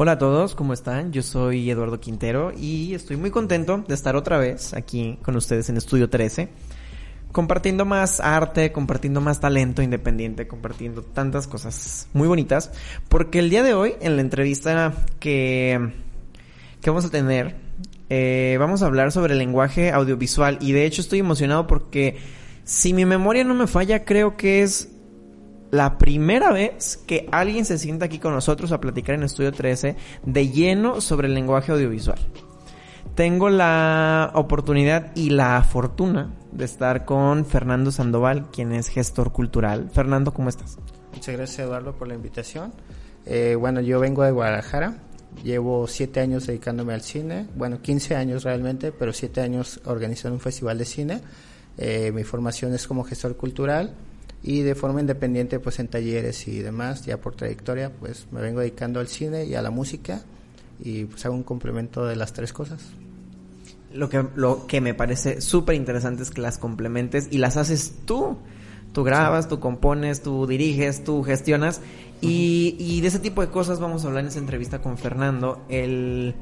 Hola a todos, ¿cómo están? Yo soy Eduardo Quintero y estoy muy contento de estar otra vez aquí con ustedes en Estudio 13, compartiendo más arte, compartiendo más talento independiente, compartiendo tantas cosas muy bonitas, porque el día de hoy, en la entrevista que, que vamos a tener, eh, vamos a hablar sobre el lenguaje audiovisual y de hecho estoy emocionado porque si mi memoria no me falla, creo que es la primera vez que alguien se sienta aquí con nosotros a platicar en Estudio 13 de lleno sobre el lenguaje audiovisual. Tengo la oportunidad y la fortuna de estar con Fernando Sandoval, quien es gestor cultural. Fernando, ¿cómo estás? Muchas gracias Eduardo por la invitación. Eh, bueno, yo vengo de Guadalajara, llevo siete años dedicándome al cine, bueno, 15 años realmente, pero siete años organizando un festival de cine. Eh, mi formación es como gestor cultural y de forma independiente pues en talleres y demás, ya por trayectoria pues me vengo dedicando al cine y a la música y pues hago un complemento de las tres cosas. Lo que, lo que me parece súper interesante es que las complementes y las haces tú. Tú grabas, tú compones, tú diriges, tú gestionas. Y, y, de ese tipo de cosas vamos a hablar en esa entrevista con Fernando. El,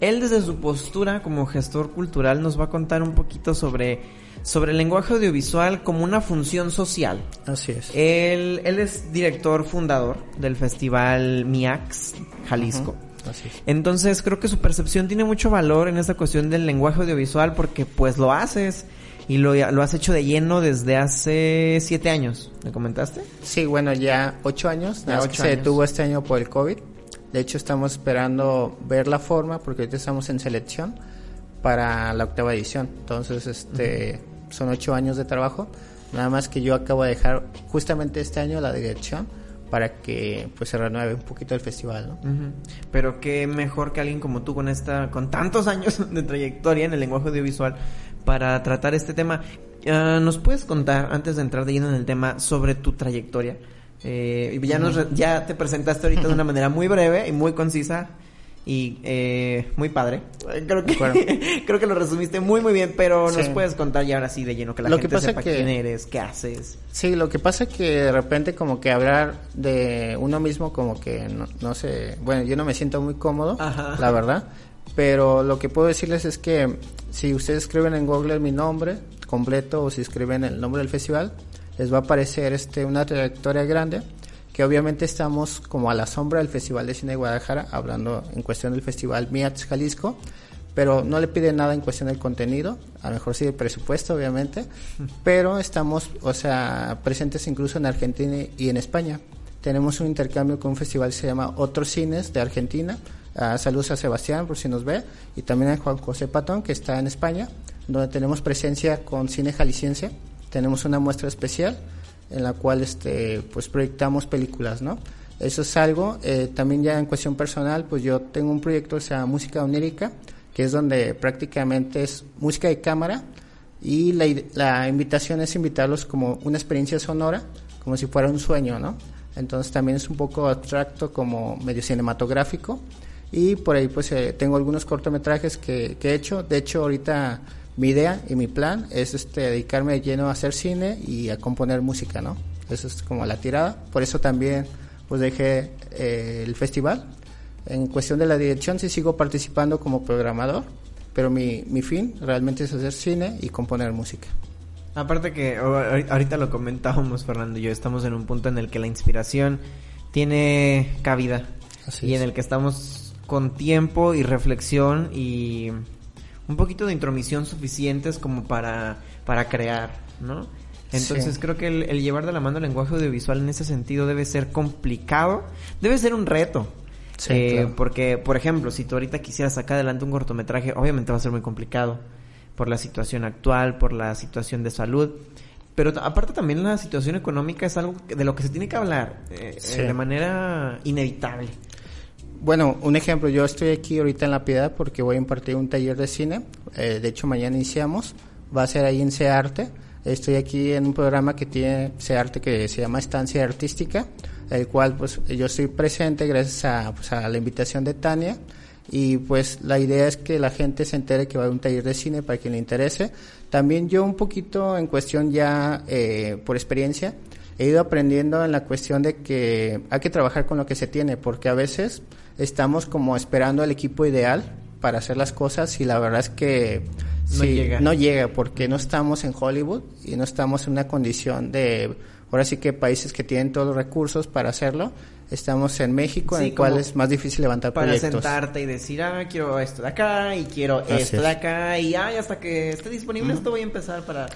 él desde su postura como gestor cultural nos va a contar un poquito sobre sobre el lenguaje audiovisual como una función social. Así es. Él, él es director fundador del festival MIAX Jalisco. Así es. Entonces creo que su percepción tiene mucho valor en esta cuestión del lenguaje audiovisual porque pues lo haces y lo, lo has hecho de lleno desde hace siete años, ¿me comentaste? Sí, bueno, ya ocho años, Ya ocho se años. detuvo este año por el COVID. De hecho, estamos esperando ver la forma porque ahorita estamos en selección para la octava edición. Entonces, este, son ocho años de trabajo. Nada más que yo acabo de dejar justamente este año la dirección para que pues se renueve un poquito el festival, ¿no? Pero qué mejor que alguien como tú con esta, con tantos años de trayectoria en el lenguaje audiovisual para tratar este tema. Ah, ¿Nos puedes contar, antes de entrar de lleno en el tema, sobre tu trayectoria? Eh, ya, nos, ya te presentaste ahorita de una manera muy breve y muy concisa y eh, muy padre. Eh, Creo que, creo que lo resumiste muy muy bien, pero nos puedes contar ya ahora sí de lleno que la Lo que gente pasa sepa que- quién eres, qué haces. Sí, lo que pasa es que de repente como que hablar de uno mismo como que no, no sé, bueno, yo no me siento muy cómodo, Ajá. la verdad, pero lo que puedo decirles es que si ustedes escriben en Google mi nombre completo o si escriben el nombre del festival, les va a aparecer este una trayectoria grande que obviamente estamos como a la sombra del Festival de Cine de Guadalajara, hablando en cuestión del Festival MIATS Jalisco, pero no le pide nada en cuestión del contenido, a lo mejor sí el presupuesto, obviamente, pero estamos, o sea, presentes incluso en Argentina y en España. Tenemos un intercambio con un festival que se llama Otros Cines de Argentina. Ah, saludos a Sebastián, por si nos ve, y también a Juan José Patón, que está en España, donde tenemos presencia con cine jalisciense. Tenemos una muestra especial en la cual este pues proyectamos películas, ¿no? Eso es algo, eh, también ya en cuestión personal, pues yo tengo un proyecto que se llama Música Onírica, que es donde prácticamente es música de cámara y la, la invitación es invitarlos como una experiencia sonora, como si fuera un sueño, ¿no? Entonces también es un poco abstracto como medio cinematográfico y por ahí pues eh, tengo algunos cortometrajes que, que he hecho, de hecho ahorita mi idea y mi plan es este dedicarme de lleno a hacer cine y a componer música, ¿no? Eso es como la tirada, por eso también pues dejé eh, el festival. En cuestión de la dirección sí sigo participando como programador, pero mi, mi fin realmente es hacer cine y componer música. Aparte que ahorita lo comentábamos Fernando y yo, estamos en un punto en el que la inspiración tiene cabida Así y en el que estamos con tiempo y reflexión y un poquito de intromisión suficientes como para, para crear, ¿no? Entonces Sí. creo que el, el llevar de la mano el lenguaje audiovisual en ese sentido debe ser complicado, debe ser un reto. Sí, Eh, claro. Porque, por ejemplo, si tú ahorita quisieras sacar adelante un cortometraje, obviamente va a ser muy complicado por la situación actual, por la situación de salud. Pero aparte también la situación económica es algo de lo que se tiene que hablar eh, Sí. eh, de manera inevitable. Bueno, un ejemplo, yo estoy aquí ahorita en La Piedad porque voy a impartir un taller de cine, eh, de hecho mañana iniciamos, va a ser ahí en Arte. estoy aquí en un programa que tiene Arte que se llama Estancia Artística, el cual pues yo estoy presente gracias a, pues, la invitación de Tania, y pues la idea es que la gente se entere que va a un taller de cine para quien le interese. También yo un poquito en cuestión ya eh, por experiencia he ido aprendiendo en la cuestión de que hay que trabajar con lo que se tiene porque a veces estamos como esperando al equipo ideal para hacer las cosas y la verdad es que no, llega. no llega porque no estamos en Hollywood y no estamos en una condición de ahora sí que países que tienen todos los recursos para hacerlo Estamos en México, en el cual es más difícil levantar para proyectos. Para sentarte y decir, ah, quiero esto de acá y quiero esto de acá y ay, hasta que esté disponible esto voy a empezar para...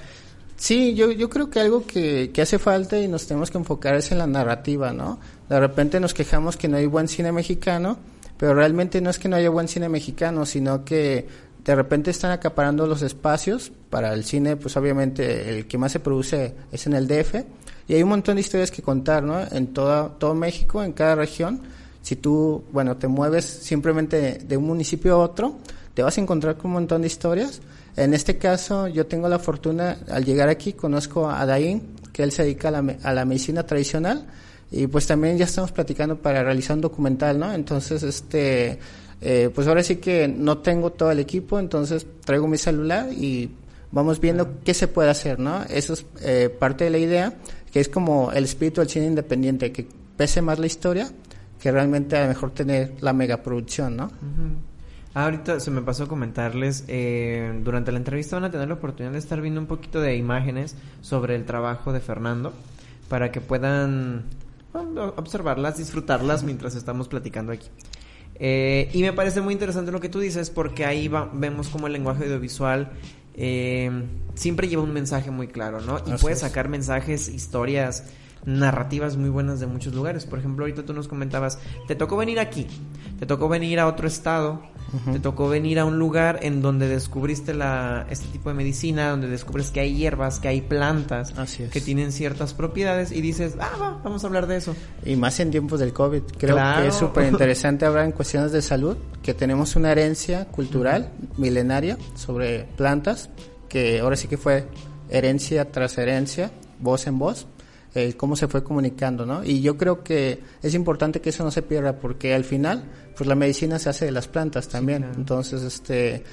Sí, yo, yo creo que algo que, que hace falta y nos tenemos que enfocar es en la narrativa, ¿no? De repente nos quejamos que no hay buen cine mexicano, pero realmente no es que no haya buen cine mexicano, sino que de repente están acaparando los espacios para el cine, pues obviamente el que más se produce es en el DF, y hay un montón de historias que contar, ¿no? En toda, todo México, en cada región. Si tú, bueno, te mueves simplemente de, un municipio a otro, te vas a encontrar con un montón de historias. En este caso, yo tengo la fortuna, al llegar aquí, conozco a Daín, que él se dedica a la, a la medicina tradicional, y pues también ya estamos platicando para realizar un documental, ¿no? Entonces, este, eh, pues ahora sí que no tengo todo el equipo, entonces traigo mi celular y vamos viendo qué se puede hacer, ¿no? Eso es eh, parte de la idea que es como el espíritu del cine independiente, que pese más la historia que realmente a lo mejor tener la megaproducción, ¿no? Ah, ahorita se me pasó a comentarles, eh, durante la entrevista van a tener la oportunidad de estar viendo un poquito de imágenes sobre el trabajo de Fernando, para que puedan observarlas, disfrutarlas mientras estamos platicando aquí. Eh, y me parece muy interesante lo que tú dices, porque ahí vemos como el lenguaje audiovisual eh, siempre lleva un mensaje muy claro, ¿no? Y puede sacar mensajes, historias, narrativas muy buenas de muchos lugares. Por ejemplo, ahorita tú nos comentabas, te tocó venir aquí, te tocó venir a otro estado, te tocó venir a un lugar en donde descubriste la, este tipo de medicina, donde descubres que hay hierbas, que hay plantas que tienen ciertas propiedades y dices, ah, vamos a hablar de eso. Y más en tiempos del COVID. Creo que es súper interesante hablar en cuestiones de salud, que tenemos una herencia cultural milenaria sobre plantas, que ahora sí que fue herencia tras herencia, voz en voz eh, cómo se fue comunicando, ¿no? Y yo creo que es importante que eso no se pierda porque al final, pues la medicina se hace de las plantas también. Entonces, este,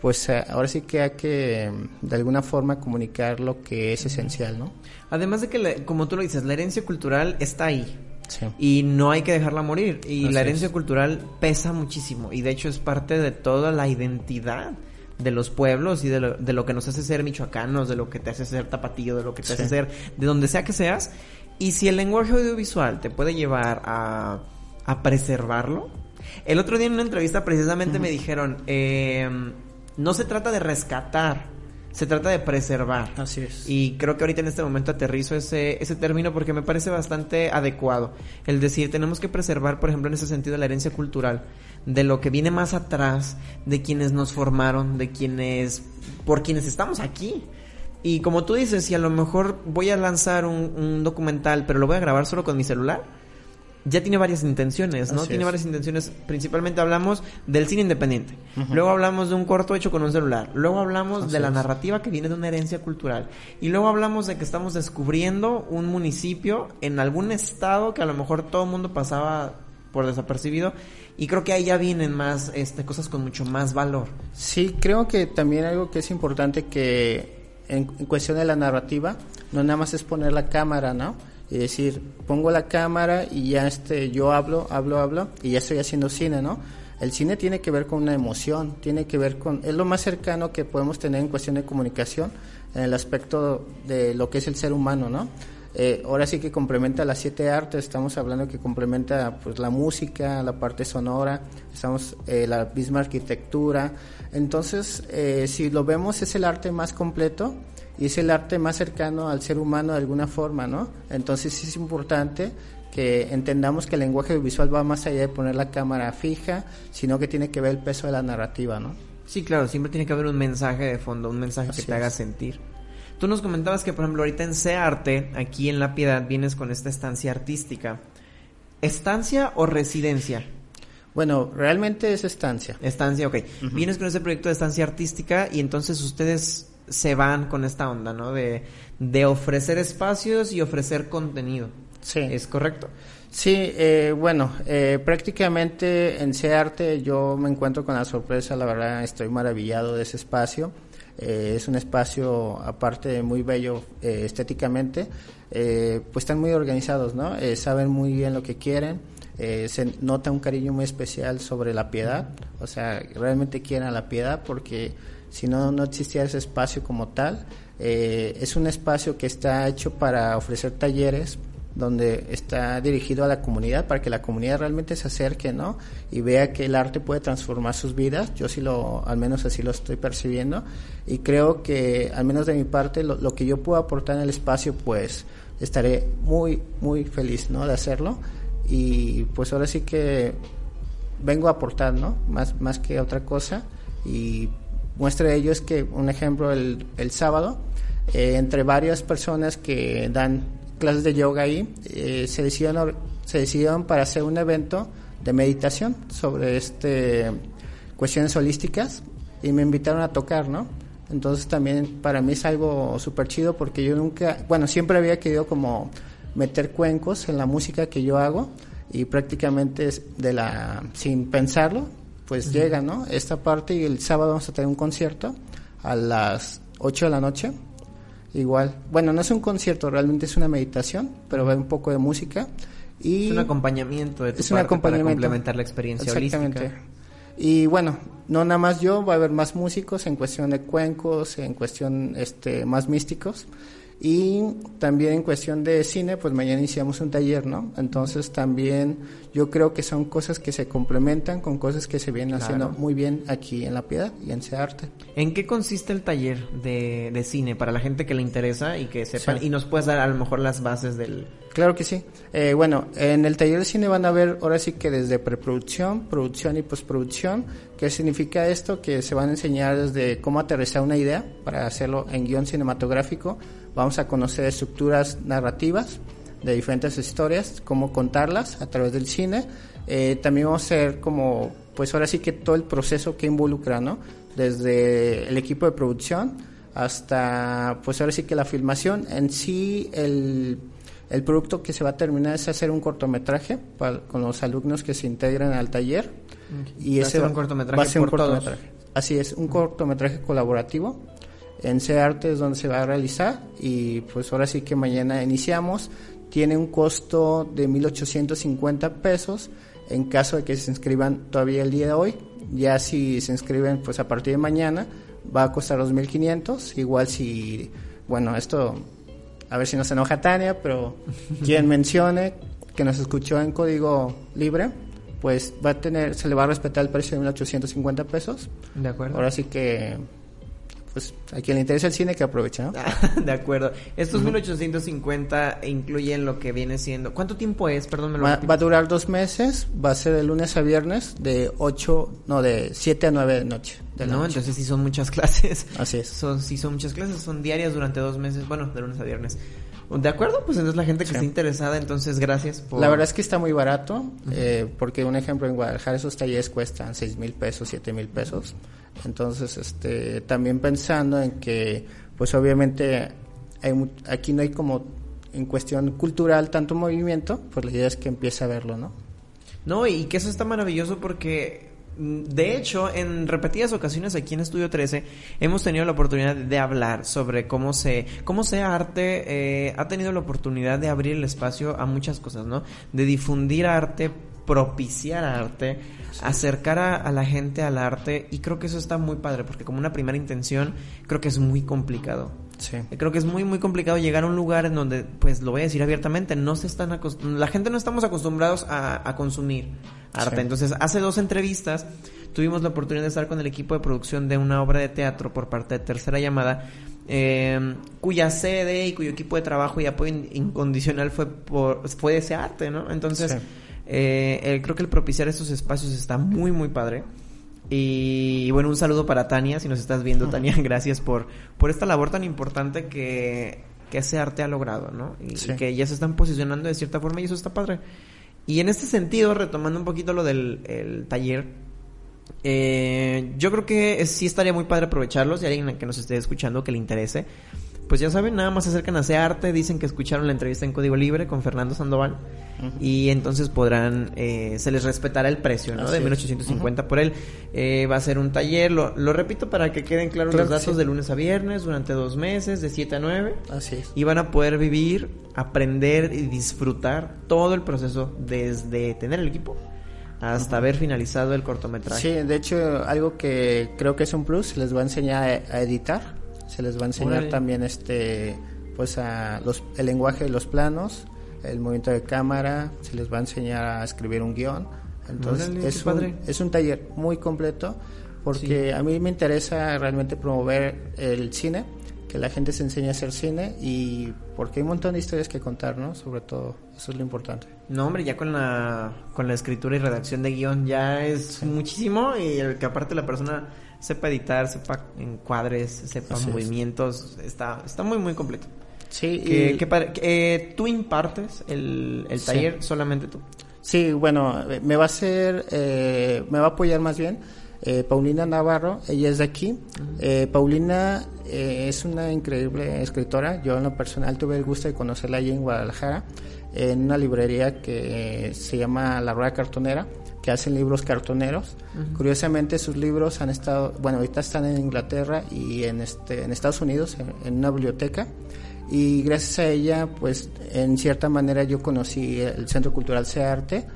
pues eh, ahora sí que hay que de alguna forma comunicar lo que es esencial, ¿no? Además de que, como tú lo dices, la herencia cultural está ahí. Sí. Y no hay que dejarla morir. Y la herencia cultural pesa muchísimo. Y de hecho es parte de toda la identidad de los pueblos y de lo, de lo, que nos hace ser michoacanos, de lo que te hace ser tapatillo, de lo que te hace ser de donde sea que seas. Y si el lenguaje audiovisual te puede llevar a, a preservarlo. El otro día en una entrevista precisamente me dijeron, eh, no se trata de rescatar, se trata de preservar. Así es. Y creo que ahorita en este momento aterrizo ese, ese término porque me parece bastante adecuado. El decir, tenemos que preservar, por ejemplo, en ese sentido, la herencia cultural de lo que viene más atrás, de quienes nos formaron, de quienes, por quienes estamos aquí. Y como tú dices, si a lo mejor voy a lanzar un, documental, pero lo voy a grabar solo con mi celular, ya tiene varias intenciones, ¿no? tiene varias intenciones. Principalmente hablamos del cine independiente. Luego hablamos de un corto hecho con un celular. Luego hablamos de la narrativa que viene de una herencia cultural. Y luego hablamos de que estamos descubriendo un municipio en algún estado que a lo mejor todo el mundo pasaba por desapercibido y creo que ahí ya vienen más este, cosas con mucho más valor. Sí, creo que también algo que es importante que en, cuestión de la narrativa, no nada más es poner la cámara, ¿no? Y decir, pongo la cámara y ya este, yo hablo, hablo, hablo y ya estoy haciendo cine, ¿no? El cine tiene que ver con una emoción, tiene que ver con, es lo más cercano que podemos tener en cuestión de comunicación, en el aspecto de lo que es el ser humano, ¿no? Eh, ahora sí que complementa las siete artes, estamos hablando que complementa pues la música, la parte sonora, estamos eh, la misma arquitectura. Entonces, eh, si lo vemos es el arte más completo y es el arte más cercano al ser humano de alguna forma, ¿no? Entonces es importante que entendamos que el lenguaje visual va más allá de poner la cámara fija, sino que tiene que ver el peso de la narrativa, ¿no? Sí, claro, siempre tiene que haber un mensaje de fondo, un mensaje que te haga sentir. Tú nos comentabas que, por ejemplo, ahorita en Arte, aquí en La Piedad, vienes con esta estancia artística. ¿Estancia o residencia? Bueno, realmente es estancia. Estancia, ok. Vienes con ese proyecto de estancia artística y entonces ustedes se van con esta onda, ¿no? De, de ofrecer espacios y ofrecer contenido. Sí. ¿Es correcto? Sí, eh, bueno, eh, prácticamente en arte yo me encuentro con la sorpresa, la verdad estoy maravillado de ese espacio. Eh, es un espacio aparte muy bello eh, estéticamente, eh, pues están muy organizados, ¿no? Saben muy bien lo que quieren, se nota un cariño muy especial sobre la piedad, o sea, realmente quieren a la piedad porque si no, no existiera ese espacio como tal. Es un espacio que está hecho para ofrecer talleres donde está dirigido a la comunidad para que la comunidad realmente se acerque, ¿no? Y vea que el arte puede transformar sus vidas. Yo sí lo, al menos así lo estoy percibiendo. Y creo que, al menos de mi parte, lo, lo que yo puedo aportar en el espacio, pues estaré muy, muy feliz, ¿no? De hacerlo. Y pues ahora sí que vengo a aportar, ¿no? Más, más que otra cosa. Y muestra de ello es que, un ejemplo, el, el sábado, eh, entre varias personas que dan clases de yoga ahí, eh, se, decidieron, se decidieron para hacer un evento de meditación sobre este cuestiones holísticas y me invitaron a tocar, ¿no? Entonces también para mí es algo súper chido porque yo nunca, bueno, siempre había querido como meter cuencos en la música que yo hago y prácticamente de la, sin pensarlo, pues llega, ¿no? Esta parte y el sábado vamos a tener un concierto a las 8 de la noche. Igual, bueno, no es un concierto, realmente es una meditación, pero va un poco de música. Y Es un acompañamiento de tu es un acompañamiento. para complementar la experiencia Exactamente. holística. Y bueno, no nada más yo, va a haber más músicos en cuestión de cuencos, en cuestión este más místicos. Y también en cuestión de cine, pues mañana iniciamos un taller, ¿no? Entonces también yo creo que son cosas que se complementan con cosas que se vienen haciendo muy bien aquí en La Piedad y en Arte. ¿En qué consiste el taller de, de cine para la gente que le interesa y que sepan? Sí. Y nos puedes dar a lo mejor las bases del... Claro que sí. Eh, bueno, en el taller de cine van a ver ahora sí que desde preproducción, producción y postproducción. ¿Qué significa esto? Que se van a enseñar desde cómo aterrizar una idea para hacerlo en guion cinematográfico. Vamos a conocer estructuras narrativas de diferentes historias, cómo contarlas a través del cine. Eh, también vamos a hacer como, pues ahora sí que todo el proceso que involucra, ¿no? Desde el equipo de producción hasta, pues ahora sí que la filmación. En sí, el, el producto que se va a terminar es hacer un cortometraje para- con los alumnos que se integran al taller. Y Va a ese ser un cortometraje va a ser un todos. cortometraje. Así es, un cortometraje colaborativo. En C-Arte es donde se va a realizar y pues ahora sí que mañana iniciamos. Tiene un costo de 1.850 pesos en caso de que se inscriban todavía el día de hoy. Ya si se inscriben pues a partir de mañana va a costar 2.500. Igual si, bueno, esto a ver si nos enoja Tania, pero quien mencione que nos escuchó en código libre, pues va a tener, se le va a respetar el precio de 1.850 pesos. ¿De acuerdo? Ahora sí que, pues a quien le interesa el cine que aproveche, ¿no? de acuerdo. Estos 1850 incluyen lo que viene siendo... ¿Cuánto tiempo es? Perdón, me lo Va, a durar dos meses, va a ser de lunes a viernes, de 8, no, de 7 a 9 de noche. De No, noche. entonces sí son muchas clases. Así es. Son, sí son muchas clases, son diarias durante dos meses, bueno, de lunes a viernes. ¿De acuerdo? Pues entonces la gente que Sí. esté interesada, entonces gracias por... La verdad es que está muy barato, eh, porque un ejemplo en Guadalajara esos talleres cuestan 6 mil pesos, 7 mil pesos. Entonces, este, también pensando en que, pues obviamente hay aquí no hay como en cuestión cultural tanto movimiento, pues la idea es que empiece a verlo, ¿no? No, y que eso está maravilloso porque, de hecho, en repetidas ocasiones aquí en Estudio 13 hemos tenido la oportunidad de hablar sobre cómo se, cómo se arte eh, ha tenido la oportunidad de abrir el espacio a muchas cosas, ¿no? De difundir arte, propiciar arte, acercar a, a la gente al arte y creo que eso está muy padre porque como una primera intención creo que es muy complicado. Sí. Creo que es muy muy complicado llegar a un lugar en donde, pues lo voy a decir abiertamente, no se están la gente no estamos acostumbrados a, a consumir arte. Sí. Entonces, hace dos entrevistas tuvimos la oportunidad de estar con el equipo de producción de una obra de teatro por parte de Tercera Llamada, eh, cuya sede y cuyo equipo de trabajo y apoyo in- incondicional fue por fue ese arte, ¿no? Entonces, Sí. eh, eh, creo que el propiciar estos espacios está muy muy padre. Y bueno, un saludo para Tania, si nos estás viendo, Tania, gracias por, por esta labor tan importante que, que ese arte ha logrado, ¿no? Y, Sí. y que ya se están posicionando de cierta forma y eso está padre. Y en este sentido, retomando un poquito lo del el taller, eh, yo creo que sí estaría muy padre aprovecharlos. Si alguien que nos esté escuchando que le interese, pues ya saben, nada más se acercan a hacer arte. Dicen que escucharon la entrevista en Código Libre con Fernando Sandoval. Y entonces podrán, eh, se les respetará el precio, ¿no? Así de es. 1850 por él. Eh, va a ser un taller, lo, lo repito para que queden claros Claro los datos, sí. de lunes a viernes, durante dos meses, de 7 a 9 Así es. y van a poder vivir, aprender y disfrutar todo el proceso desde tener el equipo hasta haber finalizado el cortometraje. Sí, de hecho, algo que creo que es un plus, les va a enseñar a editar, se les va a enseñar también este pues a los, el lenguaje de los planos, el movimiento de cámara, se les va a enseñar a escribir un guion. Entonces, es, padre. un, es un taller muy completo porque a mí me interesa realmente promover el cine, que la gente se enseñe a hacer cine y porque hay un montón de historias que contar, ¿no? Sobre todo, eso es lo importante. No, hombre, ya con la, con la escritura y redacción de guion ya es muchísimo y el que aparte la persona sepa editar, sepa encuadres, sepa Así es. movimientos, está, está muy, muy completo. Sí, Que, y- que padre. Que, eh, tú impartes el, el Sí. taller solamente tú. Sí, bueno, eh, me va a hacer, eh, me va a apoyar más bien eh, Paulina Navarro, ella es de aquí. Eh, Paulina eh, es una increíble escritora, yo en lo personal tuve el gusto de conocerla allí en Guadalajara, en una librería que se llama La Rueda Cartonera, que hacen libros cartoneros. Curiosamente sus libros han estado, bueno, ahorita están en Inglaterra y en, este, en Estados Unidos, en, en una biblioteca y gracias a ella pues en cierta manera yo conocí el Centro Cultural Searte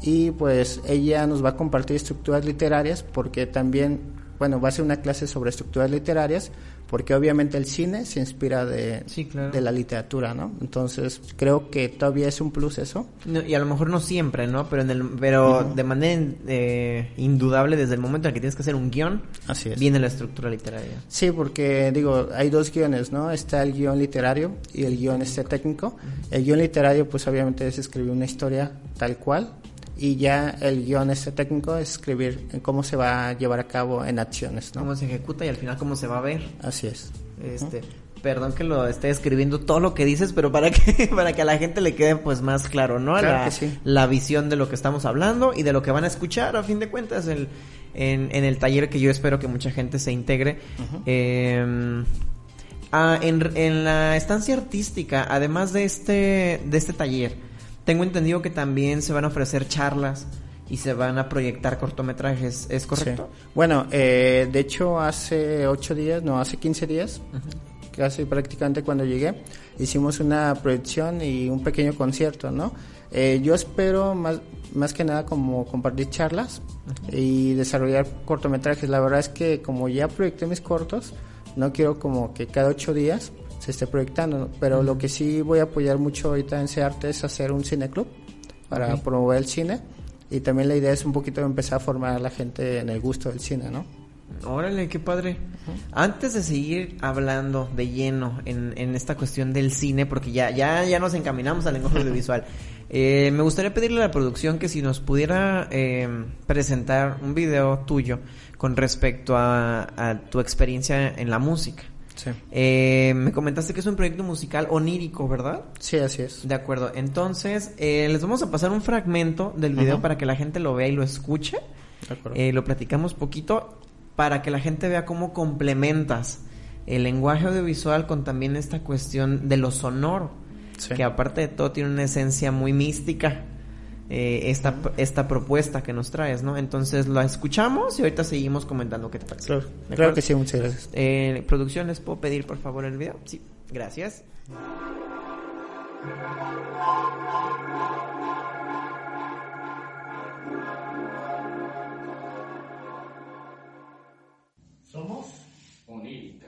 y pues ella nos va a compartir estructuras literarias porque también bueno va a ser una clase sobre estructuras literarias porque obviamente el cine se inspira de, Sí, claro. de la literatura no entonces creo que todavía es un plus eso No, y a lo mejor no siempre, ¿no? Pero en el, pero de manera eh, indudable desde el momento en que tienes que hacer un guion, así es viene la estructura literaria. Sí, porque digo, hay dos guiones, ¿no? Está el guion literario y el guion este técnico. El guion literario, pues obviamente es escribir una historia tal cual y ya el guion este técnico es escribir cómo se va a llevar a cabo en acciones, ¿no? Cómo se ejecuta y al final cómo se va a ver. Así es. Este, perdón que lo esté escribiendo todo lo que dices, pero para que para que a la gente le quede pues más claro, ¿no? Claro la, que sí. la visión de lo que estamos hablando y de lo que van a escuchar a fin de cuentas el, en, en el taller que yo espero que mucha gente se integre. Eh, ah, en, en la estancia artística, además de este de este taller, tengo entendido que también se van a ofrecer charlas y se van a proyectar cortometrajes, ¿es correcto? Sí. Bueno, eh, de hecho hace ocho días, no, hace 15 días, casi prácticamente cuando llegué, hicimos una proyección y un pequeño concierto, ¿no? Eh, yo espero más, más que nada como compartir charlas y desarrollar cortometrajes. La verdad es que como ya proyecté mis cortos, no quiero como que cada ocho días se esté proyectando, ¿no? pero lo que sí voy a apoyar mucho ahorita en arte es hacer un cineclub para promover el cine y también la idea es un poquito empezar a formar a la gente en el gusto del cine, ¿no? Órale, qué padre. Antes de seguir hablando de lleno en, en esta cuestión del cine, porque ya, ya, ya nos encaminamos al lenguaje audiovisual, eh, me gustaría pedirle a la producción que si nos pudiera eh, presentar un video tuyo con respecto a, a tu experiencia en la música. Sí. Eh, me comentaste que es un proyecto musical onírico, ¿verdad? Sí, así es. De acuerdo. Entonces, eh, les vamos a pasar un fragmento del video para que la gente lo vea y lo escuche. De acuerdo. Eh, lo platicamos poquito para que la gente vea cómo complementas el lenguaje audiovisual con también esta cuestión de lo sonoro, Sí. que aparte de todo tiene una esencia muy mística. Eh, esta, esta propuesta que nos traes, ¿no? Entonces la escuchamos y ahorita seguimos comentando qué te parece. Claro, ¿De claro que sí, muchas gracias. Eh, producción, ¿les puedo pedir por favor el video? Sí, gracias. Somos onírica.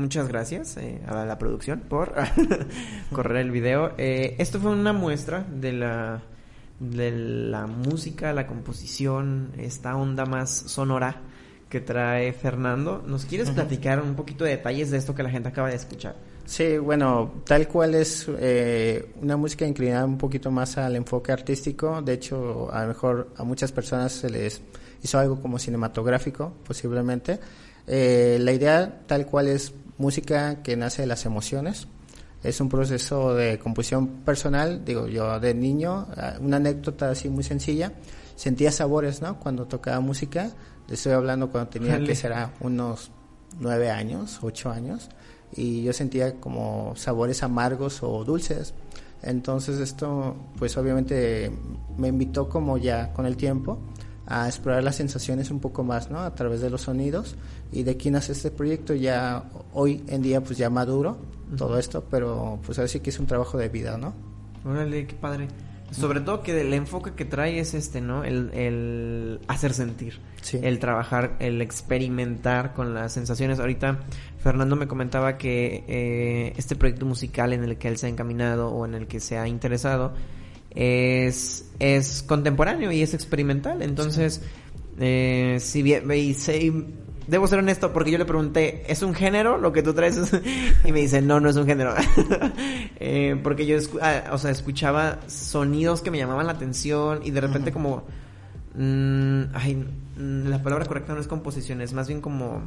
Muchas gracias eh, a la producción por correr el video. Eh, esto fue una muestra de la de la música, la composición, esta onda más sonora que trae Fernando. ¿Nos quieres platicar un poquito de detalles de esto que la gente acaba de escuchar? Sí, bueno, tal cual es eh, una música inclinada un poquito más al enfoque artístico. De hecho, a lo mejor a muchas personas se les hizo algo como cinematográfico, posiblemente. Eh, la idea tal cual es música que nace de las emociones. Es un proceso de composición personal, digo yo de niño, ah, una anécdota así muy sencilla. Sentía sabores, ¿no? Cuando tocaba música. Le estoy hablando cuando tenía que será unos nueve años, ocho años, y yo sentía como sabores amargos o dulces. Entonces esto, pues obviamente me invitó como ya con el tiempo a explorar las sensaciones un poco más, ¿no? A través de los sonidos y de aquí nace este proyecto ya hoy en día pues ya maduro todo esto, pero pues así que es un trabajo de vida, ¿no? Órale, qué padre. Sobre todo que el enfoque que trae es este, ¿no? El, el hacer sentir, el trabajar, el experimentar con las sensaciones. Ahorita Fernando me comentaba que eh, este proyecto musical en el que él se ha encaminado o en el que se ha interesado es, es contemporáneo y es experimental. Entonces, eh, si bien, debo ser honesto porque yo le pregunté, ¿es un género lo que tú traes? y me dice, no, no es un género. eh, porque yo, ah, o sea, escuchaba sonidos que me llamaban la atención y de repente como... Mm, ay, mm, la palabra correcta no es composición, es más bien como,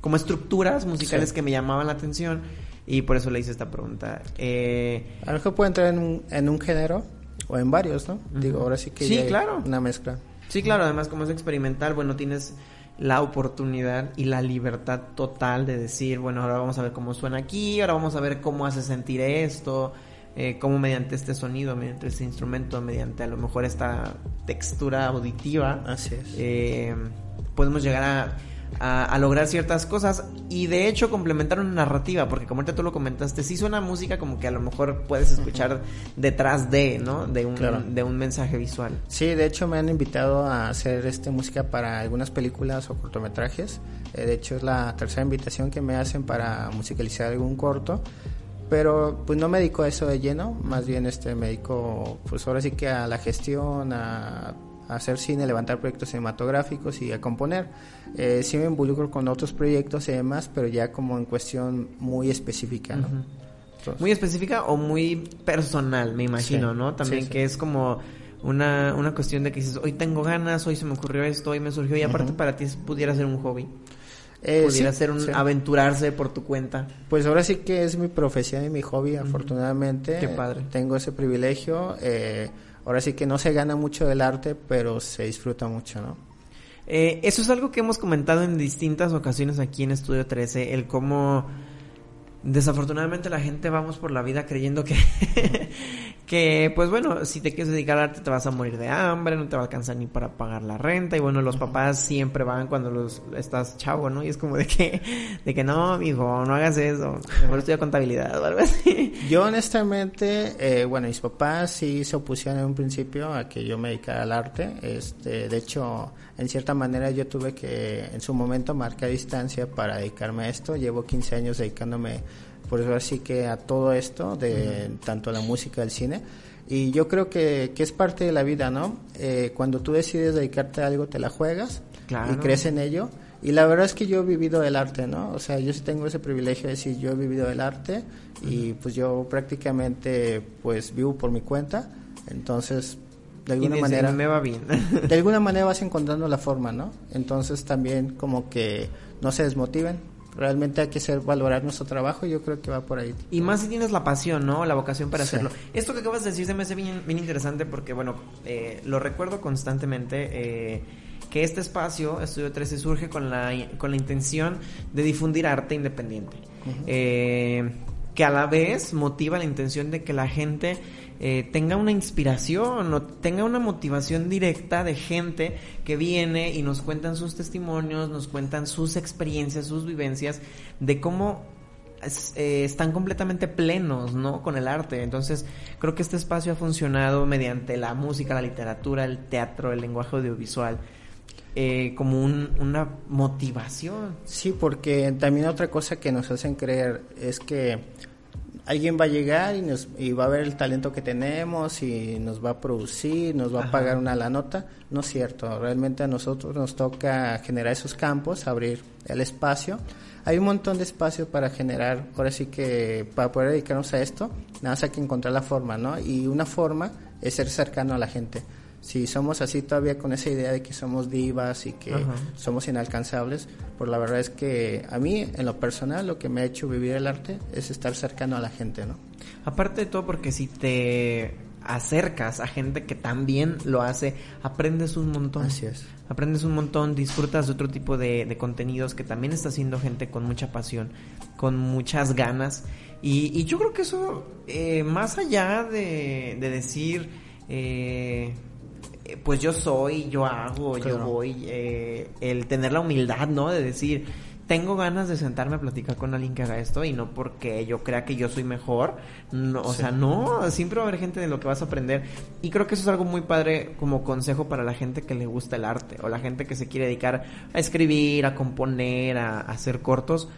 como estructuras musicales que me llamaban la atención y por eso le hice esta pregunta. Eh, a lo mejor puede entrar en un, en un género o en varios, ¿no? Digo, ahora sí que sí, claro. una mezcla. Sí, claro, además como es experimental, bueno, tienes la oportunidad y la libertad total de decir, bueno, ahora vamos a ver cómo suena aquí, ahora vamos a ver cómo hace sentir esto, eh, cómo mediante este sonido, mediante este instrumento, mediante a lo mejor esta textura auditiva, Así es. Eh, podemos llegar a a, lograr ciertas cosas y de hecho complementar una narrativa, porque como ahorita tú lo comentaste, sí suena música como que a lo mejor puedes escuchar detrás de, ¿no? De un, de un mensaje visual. Sí, de hecho me han invitado a hacer este música para algunas películas o cortometrajes. Eh, de hecho es la tercera invitación que me hacen para musicalizar algún corto pero pues no me dedico a eso de lleno, más bien este me dedico pues ahora sí que a la gestión, a hacer cine, levantar proyectos cinematográficos y a componer. Eh, sí me involucro con otros proyectos y demás, pero ya como en cuestión muy específica, ¿no? muy específica o muy personal, me imagino, ¿no? También que es como una, una cuestión de que dices, hoy tengo ganas, hoy se me ocurrió esto, hoy me surgió, y aparte para ti pudiera ser un hobby. Eh, pudiera ser un aventurarse por tu cuenta. Pues ahora sí que es mi profesión y mi hobby, afortunadamente. Qué padre. Tengo ese privilegio. Eh, ahora sí que no se gana mucho del arte, pero se disfruta mucho, ¿no? Eh, eso es algo que hemos comentado en distintas ocasiones aquí en Estudio 13, el cómo desafortunadamente la gente vamos por la vida creyendo que, que pues bueno, si te quieres dedicar al arte te vas a morir de hambre, no te va a alcanzar ni para pagar la renta y bueno, los papás siempre van cuando los estás chavo, ¿no? Y es como de que de que no, hijo, no hagas eso, mejor estudia contabilidad o algo así. Yo honestamente, eh, bueno, mis papás sí se opusieron en un principio a que yo me dedicara al arte, este, de hecho, en cierta manera yo tuve que en su momento marcar distancia para dedicarme a esto, llevo 15 años dedicándome por eso así que a todo esto, de tanto la música, el cine. Y yo creo que, que es parte de la vida, ¿no? Eh, cuando tú decides dedicarte a algo, te la juegas y crees en ello. Y la verdad es que yo he vivido el arte, ¿no? O sea, yo sí tengo ese privilegio de decir, yo he vivido el arte y pues yo prácticamente pues vivo por mi cuenta. Entonces, de alguna manera... Me va bien. de alguna manera vas encontrando la forma, ¿no? Entonces también como que no se desmotiven, realmente hay que ser, valorar nuestro trabajo y yo creo que va por ahí. Y más si tienes la pasión, ¿no? La vocación para hacerlo. Esto que acabas de decir se me hace bien, bien interesante porque, bueno, eh, lo recuerdo constantemente. Eh, que este espacio, Estudio 13, surge con la, con la intención de difundir arte independiente. eh, que a la vez motiva la intención de que la gente eh, tenga una inspiración tenga una motivación directa de gente que viene y nos cuentan sus testimonios, nos cuentan sus experiencias, sus vivencias, de cómo eh, están completamente plenos, ¿no? Con el arte. Entonces, creo que este espacio ha funcionado mediante la música, la literatura, el teatro, el lenguaje audiovisual. eh, como un, una motivación. Sí, porque también otra cosa que nos hacen creer es que alguien va a llegar y, nos, y va a ver el talento que tenemos y nos va a producir, nos va a pagar una la nota. No es cierto, realmente a nosotros nos toca generar esos campos, abrir el espacio. Hay un montón de espacio para generar, ahora sí que para poder dedicarnos a esto, nada más hay que encontrar la forma, ¿no? Y una forma es ser cercano a la gente si somos así todavía con esa idea de que somos divas y que somos inalcanzables, pues la verdad es que a mí, en lo personal, lo que me ha hecho vivir el arte es estar cercano a la gente, ¿no? Aparte de todo, porque si te acercas a gente que también lo hace, aprendes un montón. Así es. Aprendes un montón, disfrutas de otro tipo de, contenidos que también está haciendo gente con mucha pasión, con muchas ganas. Y, yo creo que eso, eh, más allá de, de decir... Eh, pues yo soy, yo hago, yo voy, eh, el tener la humildad, ¿no? De decir, tengo ganas de sentarme a platicar con alguien que haga esto y no porque yo crea que yo soy mejor. No, o sea, no, siempre va a haber gente de lo que vas a aprender. Y creo que eso es algo muy padre como consejo para la gente que le gusta el arte o la gente que se quiere dedicar a escribir, a componer, a, hacer cortos.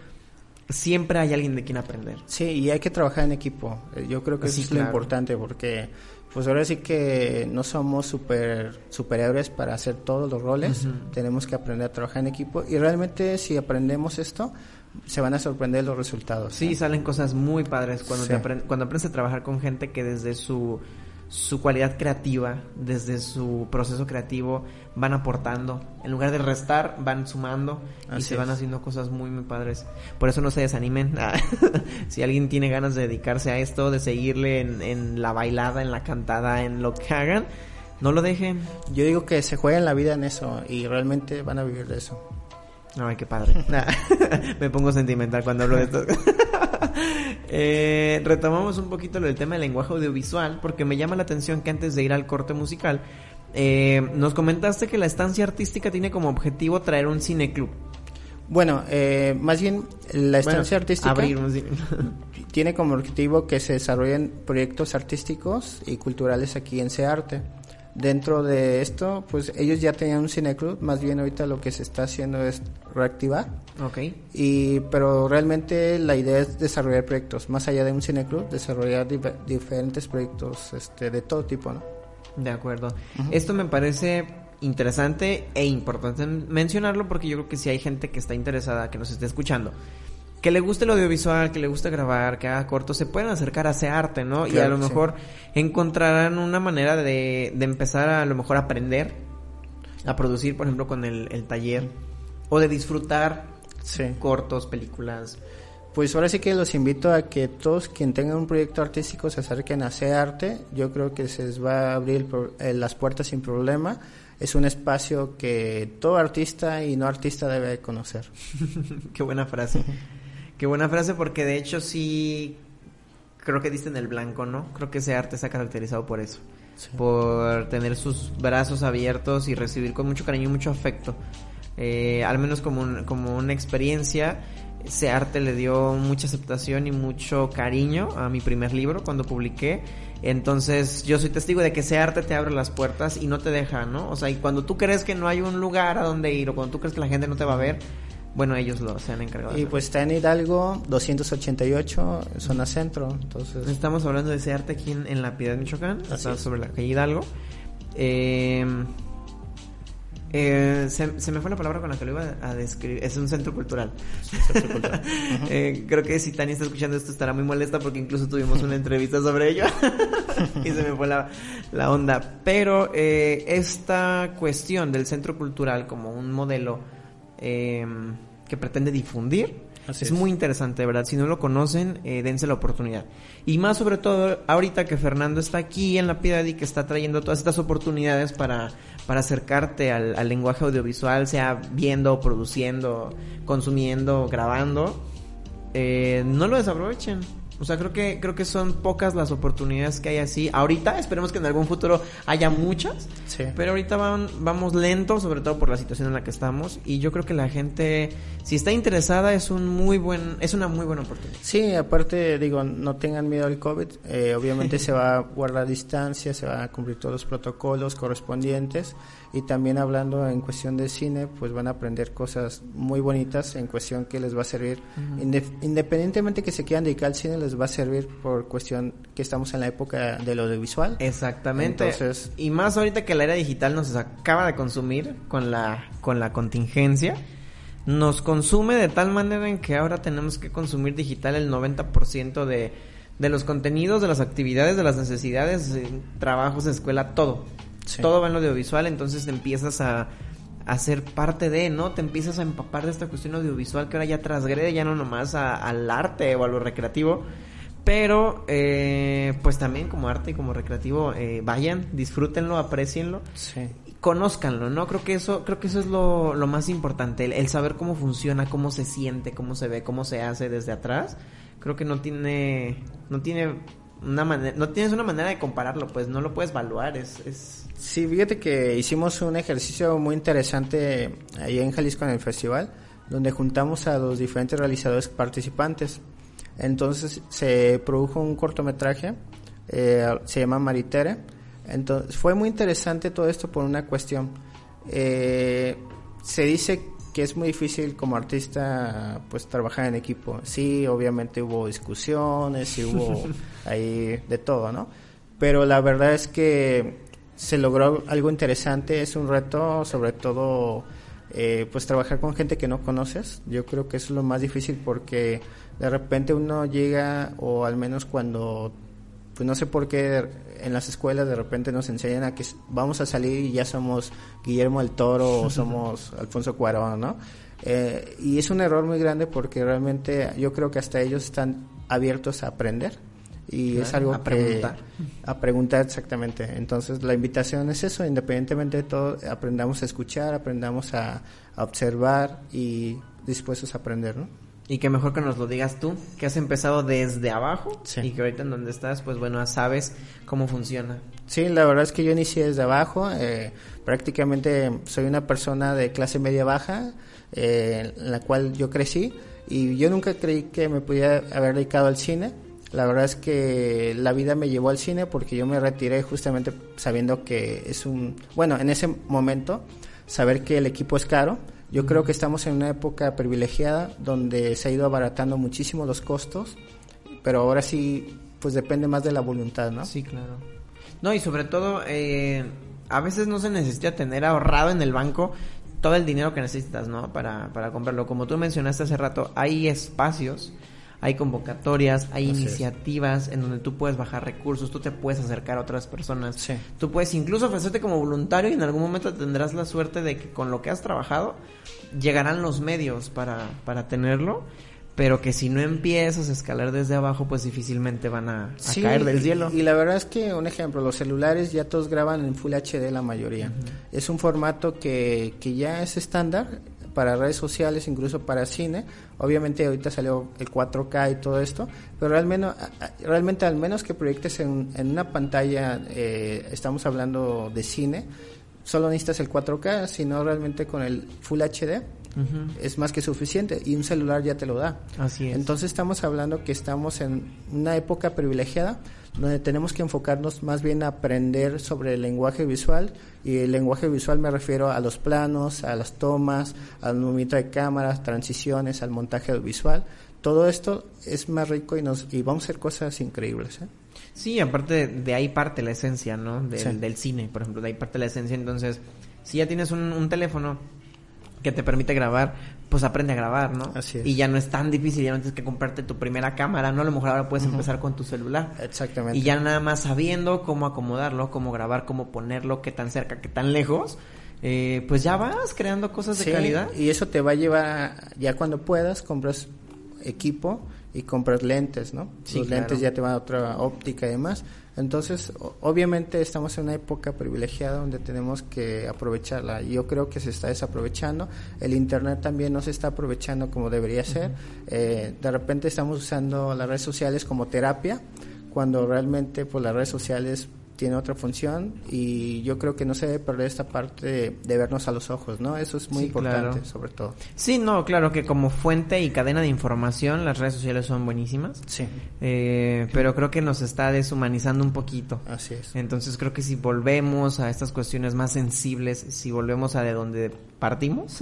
Siempre hay alguien de quien aprender. Sí, y hay que trabajar en equipo. Eh, yo creo que eso es lo importante porque pues ahora sí que no somos super superhéroes para hacer todos los roles, tenemos que aprender a trabajar en equipo y realmente si aprendemos esto se van a sorprender los resultados. Sí, salen cosas muy padres cuando cuando aprendes a trabajar con gente que desde su su cualidad creativa, desde su proceso creativo, van aportando. En lugar de restar, van sumando y se van haciendo cosas muy, muy padres. Por eso no se desanimen. si alguien tiene ganas de dedicarse a esto, de seguirle en, en, la bailada, en la cantada, en lo que hagan, no lo dejen. Yo digo que se jueguen la vida en eso y realmente van a vivir de eso. Ay, qué padre. Me pongo sentimental cuando hablo de esto. eh, retomamos un poquito lo del tema del lenguaje audiovisual, porque me llama la atención que antes de ir al corte musical, eh, nos comentaste que la estancia artística tiene como objetivo traer un cineclub. Bueno, eh, más bien la estancia artística tiene como objetivo que se desarrollen proyectos artísticos y culturales aquí en Searte dentro de esto, pues ellos ya tenían un cineclub, más bien ahorita lo que se está haciendo es reactivar. Ok. Y, pero realmente la idea es desarrollar proyectos, más allá de un cineclub, desarrollar diferentes proyectos este, de todo tipo, ¿no? De acuerdo. Esto me parece interesante e importante mencionarlo porque yo creo que si hay gente que está interesada, que nos esté escuchando, que le guste el audiovisual, que le guste grabar, que haga cortos, se pueden acercar a ese arte, ¿no? y a lo mejor encontrarán una manera de, de, empezar a, a, lo mejor a aprender a producir, por ejemplo, con el, el taller o de disfrutar cortos, películas. Pues ahora sí que los invito a que todos quien tengan un proyecto artístico se acerquen a ese arte. Yo creo que se les va a abrir eh, las puertas sin problema. Es un espacio que todo artista y no artista debe conocer. Qué buena frase. Qué buena frase porque de hecho sí creo que diste en el blanco, ¿no? Creo que ese arte se ha caracterizado por eso. Por tener sus brazos abiertos y recibir con mucho cariño y mucho afecto. Eh, al menos como, como una experiencia, ese arte le dio mucha aceptación y mucho cariño a mi primer libro cuando publiqué. Entonces yo soy testigo de que ese arte te abre las puertas y no te deja, ¿no? O sea, y cuando tú crees que no hay un lugar a donde ir o cuando tú crees que la gente no te va a ver, bueno, ellos lo se han encargado. Y pues está en Hidalgo, 288, zona centro. Entonces... Estamos hablando de ese arte aquí en, la Piedad de Michoacán, está sobre la calle Hidalgo. Eh, eh, se, me fue la palabra con la que lo iba a describir. Es un centro cultural. centro cultural. eh, creo que si Tania está escuchando esto estará muy molesta porque incluso tuvimos una entrevista sobre ello y se me fue la, la onda. Pero eh, esta cuestión del centro cultural como un modelo que pretende difundir. Es, muy interesante, ¿verdad? Si no lo conocen, eh, dense la oportunidad. Y más sobre todo, ahorita que Fernando está aquí en la Piedad y que está trayendo todas estas oportunidades para, para acercarte al, lenguaje audiovisual, sea viendo, produciendo, consumiendo, grabando, eh, no lo desaprovechen. O sea, creo que creo que son pocas las oportunidades que hay así. Ahorita esperemos que en algún futuro haya muchas. Sí. Pero ahorita van, vamos lento, sobre todo por la situación en la que estamos y yo creo que la gente si está interesada es un muy buen es una muy buena oportunidad. Sí, aparte digo, no tengan miedo al COVID. Eh, obviamente se va a guardar distancia, se van a cumplir todos los protocolos correspondientes y también hablando en cuestión de cine, pues van a aprender cosas muy bonitas en cuestión que les va a servir Inde- independientemente que se quieran dedicar al cine les va a servir por cuestión que estamos en la época de lo audiovisual. Exactamente. Entonces- y más ahorita que la era digital nos acaba de consumir con la con la contingencia. Nos consume de tal manera en que ahora tenemos que consumir digital el 90% de, de los contenidos, de las actividades, de las necesidades, eh, trabajos, escuela, todo. Sí. Todo va en lo audiovisual, entonces te empiezas a, a ser parte de, ¿no? Te empiezas a empapar de esta cuestión audiovisual que ahora ya transgrede ya no nomás a- al arte o a lo recreativo, pero eh, pues también como arte y como recreativo, eh, vayan, disfrútenlo, aprecienlo Sí. conózcanlo, ¿no? Creo que eso, creo que eso es lo, lo más importante, el, el saber cómo funciona, cómo se siente, cómo se ve, cómo se hace desde atrás. Creo que no tiene, no tiene una manera, no tienes una manera de compararlo, pues no lo puedes evaluar, es, es Sí, fíjate que hicimos un ejercicio muy interesante ahí en Jalisco en el festival, donde juntamos a los diferentes realizadores participantes. Entonces se produjo un cortometraje, eh, se llama Maritere. Entonces fue muy interesante todo esto por una cuestión. Eh, se dice que es muy difícil como artista pues trabajar en equipo. Sí, obviamente hubo discusiones, sí hubo ahí de todo, ¿no? Pero la verdad es que se logró algo interesante, es un reto sobre todo eh, pues trabajar con gente que no conoces. Yo creo que eso es lo más difícil porque de repente uno llega o al menos cuando pues no sé por qué en las escuelas de repente nos enseñan a que vamos a salir y ya somos Guillermo del Toro o somos Alfonso Cuarón, ¿no? Eh, y es un error muy grande porque realmente yo creo que hasta ellos están abiertos a aprender y es algo a que- preguntar. a preguntar exactamente. Entonces la invitación es eso, independientemente de todo, aprendamos a escuchar, aprendamos a, a observar y dispuestos a aprender, ¿no? Y que mejor que nos lo digas tú, que has empezado desde abajo Sí. y que ahorita en donde estás, pues bueno, sabes cómo funciona. Sí, la verdad es que yo inicié desde abajo. eh, prácticamente soy una persona de clase media baja, eh, en la cual yo crecí y yo nunca creí que me pudiera haber dedicado al cine. La verdad es que la vida me llevó al cine porque yo me retiré justamente sabiendo que es un, bueno, en ese momento saber que el equipo es caro. Yo creo que estamos en una época privilegiada donde se ha ido abaratando muchísimo los costos, pero ahora sí, pues depende más de la voluntad, ¿no? Sí, claro. No, y sobre todo, eh, a veces no se necesita tener ahorrado en el banco todo el dinero que necesitas, ¿no? Para, para comprarlo. Como tú mencionaste hace rato, hay espacios, hay convocatorias, hay Así es. iniciativas en donde tú puedes bajar recursos, tú te puedes acercar a otras personas. Sí. Tú puedes incluso ofrecerte como voluntario y en algún momento tendrás la suerte de que con lo que has trabajado llegarán los medios para, para tenerlo. Pero que si no empiezas a escalar desde abajo, pues difícilmente van a, a Sí, caer del cielo. Y, la verdad es que, un ejemplo, los celulares ya todos graban en Full HD la mayoría. Es un formato que, que ya es estándar para redes sociales, incluso para cine. Obviamente ahorita salió el 4K y todo esto, pero realmente, realmente al menos que proyectes en, en una pantalla, eh, estamos hablando de cine, solo necesitas el 4K, sino realmente con el Full HD Ujú. es más que suficiente y un celular ya te lo da. Así es. Entonces estamos hablando que estamos en una época privilegiada donde tenemos que enfocarnos más bien a aprender sobre el lenguaje visual y el lenguaje visual me refiero a los planos, a las tomas, al movimiento de cámaras, transiciones, al montaje visual. Todo esto es más rico y nos y vamos a hacer cosas increíbles. ¿eh? Sí, aparte de ahí parte la esencia, ¿no? Del, Sí. del cine, por ejemplo, de ahí parte la esencia. Entonces, si ya tienes un, un teléfono que te permite grabar, pues aprende a grabar, ¿no? Así es. Y ya no es tan difícil, ya no tienes que comprarte tu primera cámara, ¿no? A lo mejor ahora puedes empezar con tu celular. Exactamente. Y ya nada más sabiendo cómo acomodarlo, cómo grabar, cómo ponerlo, qué tan cerca, qué tan lejos, eh, pues ya vas creando cosas de Sí, calidad. Y eso te va a llevar, a- ya cuando puedas, compras equipo y compras lentes, ¿no? Sí, Los claro. lentes ya te van a otra óptica y demás. Entonces, obviamente estamos en una época privilegiada donde tenemos que aprovecharla. Yo creo que se está desaprovechando. El Internet también no se está aprovechando como debería ser. Eh, de repente estamos usando las redes sociales como terapia, cuando realmente pues, las redes sociales tienen otra función y yo creo que no se debe perder esta parte de, de vernos a los ojos, ¿no? Eso es muy Sí, importante, claro. sobre todo. Sí, no, claro que como fuente y cadena de información las redes sociales son buenísimas. Sí, Eh, pero creo que nos está deshumanizando un poquito. así es. Entonces creo que si volvemos a estas cuestiones más sensibles, si volvemos a de donde partimos,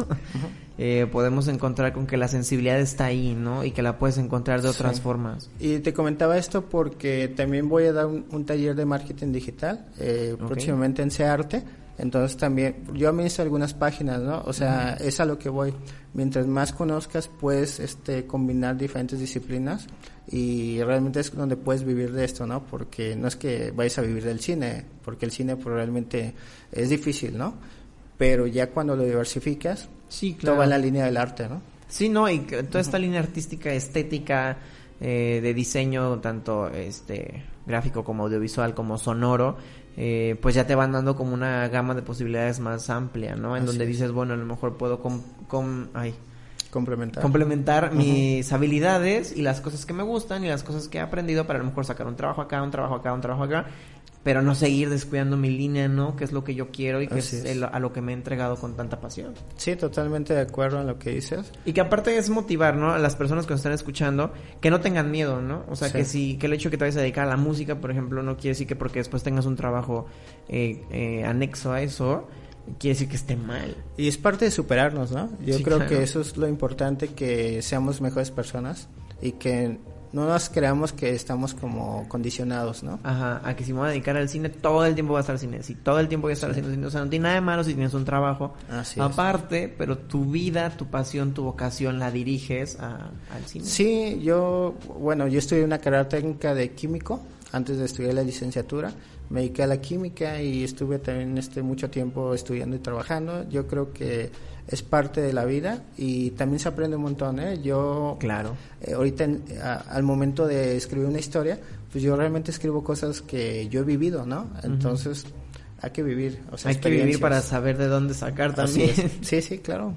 eh, podemos encontrar con que la sensibilidad está ahí, ¿no? Y que la puedes encontrar de otras Sí. formas. Y te comentaba esto porque también voy a dar un, un taller de marketing digital eh, próximamente en Searte. Entonces también, yo administro algunas páginas, ¿no? O sea, es a lo que voy. Mientras más conozcas, puedes este, combinar diferentes disciplinas y realmente es donde puedes vivir de esto, ¿no? Porque no es que vayas a vivir del cine, porque el cine pues, realmente es difícil, ¿no? Pero ya cuando lo diversificas, Sí, va en la línea del arte, ¿no? Sí, no, y toda esta línea artística, estética, eh, de diseño, tanto este gráfico como audiovisual, como sonoro, eh, pues ya te van dando como una gama de posibilidades más amplia, ¿no? En Así donde es. dices, bueno, a lo mejor puedo com- com- ay, Complementar. complementar mis habilidades y las cosas que me gustan y las cosas que he aprendido para a lo mejor sacar un trabajo acá, un trabajo acá, un trabajo acá, pero no seguir descuidando mi línea, ¿no? Que es lo que yo quiero y que es, es. el- a lo que me he entregado con tanta pasión. Sí, totalmente de acuerdo en lo que dices. Y que aparte es motivar, ¿no? A las personas que nos están escuchando que no tengan miedo, ¿no? O sea, Sí. que si que el hecho de que te vayas a dedicar a la música, por ejemplo, no quiere decir que porque después tengas un trabajo eh, eh, anexo a eso, quiere decir que esté mal. Y es parte de superarnos, ¿no? Yo Sí, creo claro. que eso es lo importante, que seamos mejores personas y que no nos creamos que estamos como condicionados, ¿no? Ajá, a que si me voy a dedicar al cine, todo el tiempo voy a estar al cine. Si todo el tiempo voy a estar haciendo cine, o sea, no tiene nada de malo si tienes un trabajo Así es. aparte, pero tu vida, tu pasión, tu vocación la diriges a- al cine. Sí, yo, bueno, yo estudié una carrera técnica de químico antes de estudiar la licenciatura. Me dediqué a la química y estuve también este mucho tiempo estudiando y trabajando. Yo creo que es parte de la vida y también se aprende un montón, ¿eh? Yo Claro. Eh, ahorita en- a- al momento de escribir una historia, pues yo realmente escribo cosas que yo he vivido, ¿no? Entonces hay que vivir, o sea, Hay que vivir para saber de dónde sacar también. Sí, sí, claro.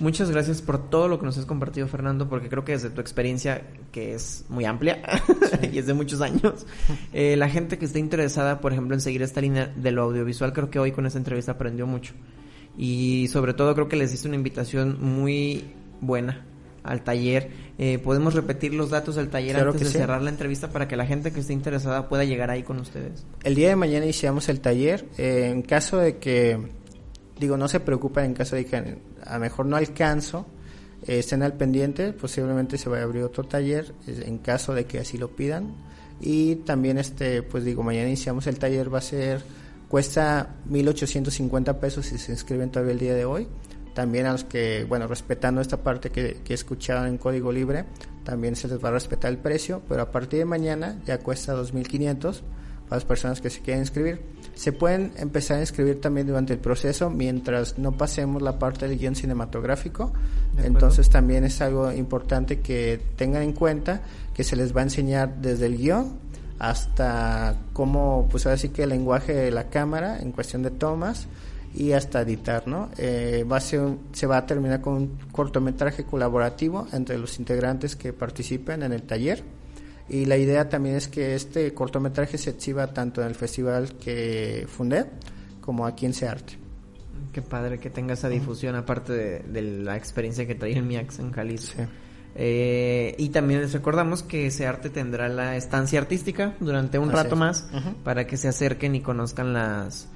Muchas gracias por todo lo que nos has compartido, Fernando, porque creo que desde tu experiencia, que es muy amplia y es de muchos años, eh, la gente que esté interesada, por ejemplo, en seguir esta línea de lo audiovisual, creo que hoy con esta entrevista aprendió mucho. Y sobre todo creo que les hice una invitación muy buena al taller. Eh, podemos repetir los datos del taller Claro antes de sí. cerrar la entrevista para que la gente que esté interesada pueda llegar ahí con ustedes. El día de mañana iniciamos el taller. Eh, en caso de que, digo, no se preocupen en caso de que a lo mejor no alcanzo, eh, estén al pendiente, posiblemente se vaya a abrir otro taller eh, en caso de que así lo pidan. Y también, este, pues digo, mañana iniciamos el taller, va a ser, cuesta 1.850 pesos si se inscriben todavía el día de hoy. También a los que, bueno, respetando esta parte que, que escucharon en código libre, también se les va a respetar el precio, pero a partir de mañana ya cuesta 2.500 para las personas que se quieren inscribir. Se pueden empezar a inscribir también durante el proceso mientras no pasemos la parte del guion cinematográfico. Entonces también es algo importante que tengan en cuenta que se les va a enseñar desde el guion hasta cómo, pues ahora sí que el lenguaje de la cámara en cuestión de tomas y hasta editar, ¿no? Eh, va a ser se va a terminar con un cortometraje colaborativo entre los integrantes que participen en el taller. Y la idea también es que este cortometraje se exhiba tanto en el festival que fundé como aquí en Searte. Qué padre que tenga esa difusión, aparte de, de la experiencia que trae el MIAX en Jalisco. Eh, y también les recordamos que ese arte tendrá la estancia artística durante un Así rato es. más para que se acerquen y conozcan las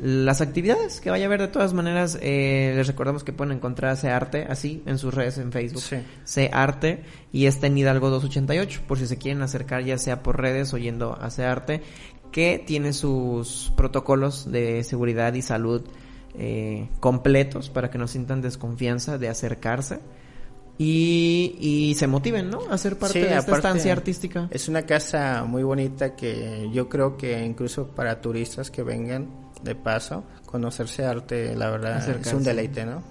las actividades que vaya a haber de todas maneras eh, les recordamos que pueden encontrar ese arte así en sus redes en Facebook Sí. C Arte y está en Hidalgo 288 por si se quieren acercar ya sea por redes o yendo a C Arte que tiene sus protocolos de seguridad y salud eh, completos para que no sientan desconfianza de acercarse y, y se motiven, ¿no? A ser parte Sí, de esta aparte, estancia artística. Es una casa muy bonita que yo creo que incluso para turistas que vengan de paso, conocerse arte, la verdad, es un deleite, ¿no?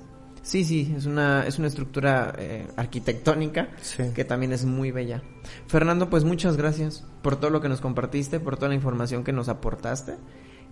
Sí, sí, es una, es una estructura eh, arquitectónica Sí. que también es muy bella. Fernando, pues muchas gracias por todo lo que nos compartiste, por toda la información que nos aportaste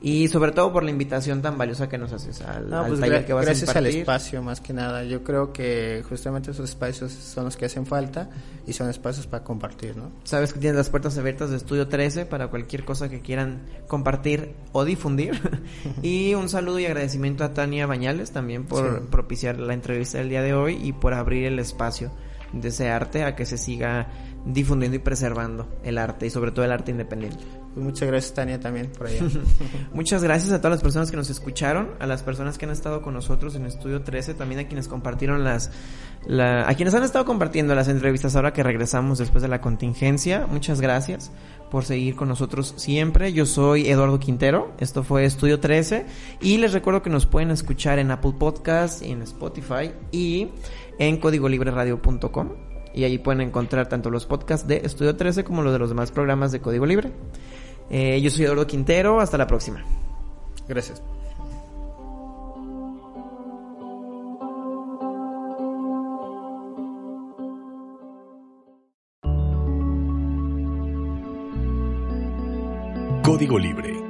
y sobre todo por la invitación tan valiosa que nos haces al, No, al pues taller que vas gracias a al impartir. espacio más que nada. Yo creo que justamente esos espacios son los que hacen falta y son espacios para compartir, ¿no? Sabes que tienes las puertas abiertas de Estudio 13 para cualquier cosa que quieran compartir o difundir. y un saludo y agradecimiento a Tania Bañales también por Sí. propiciar la entrevista del día de hoy y por abrir el espacio de ese arte a que se siga difundiendo y preservando el arte y sobre todo el arte independiente. Pues muchas gracias Tania también por allá. Muchas gracias a todas las personas que nos escucharon, a las personas que han estado con nosotros en Estudio 13, también a quienes compartieron las, la- a quienes han estado compartiendo las entrevistas ahora que regresamos después de la contingencia. Muchas gracias por seguir con nosotros siempre. Yo soy Eduardo Quintero, esto fue Estudio 13 y les recuerdo que nos pueden escuchar en Apple Podcast, en Spotify y en códigolibreradio.com y allí pueden encontrar tanto los podcasts de Estudio 13 como los de los demás programas de Código Libre. Eh, yo soy Eduardo Quintero, hasta la próxima. Gracias. Código Libre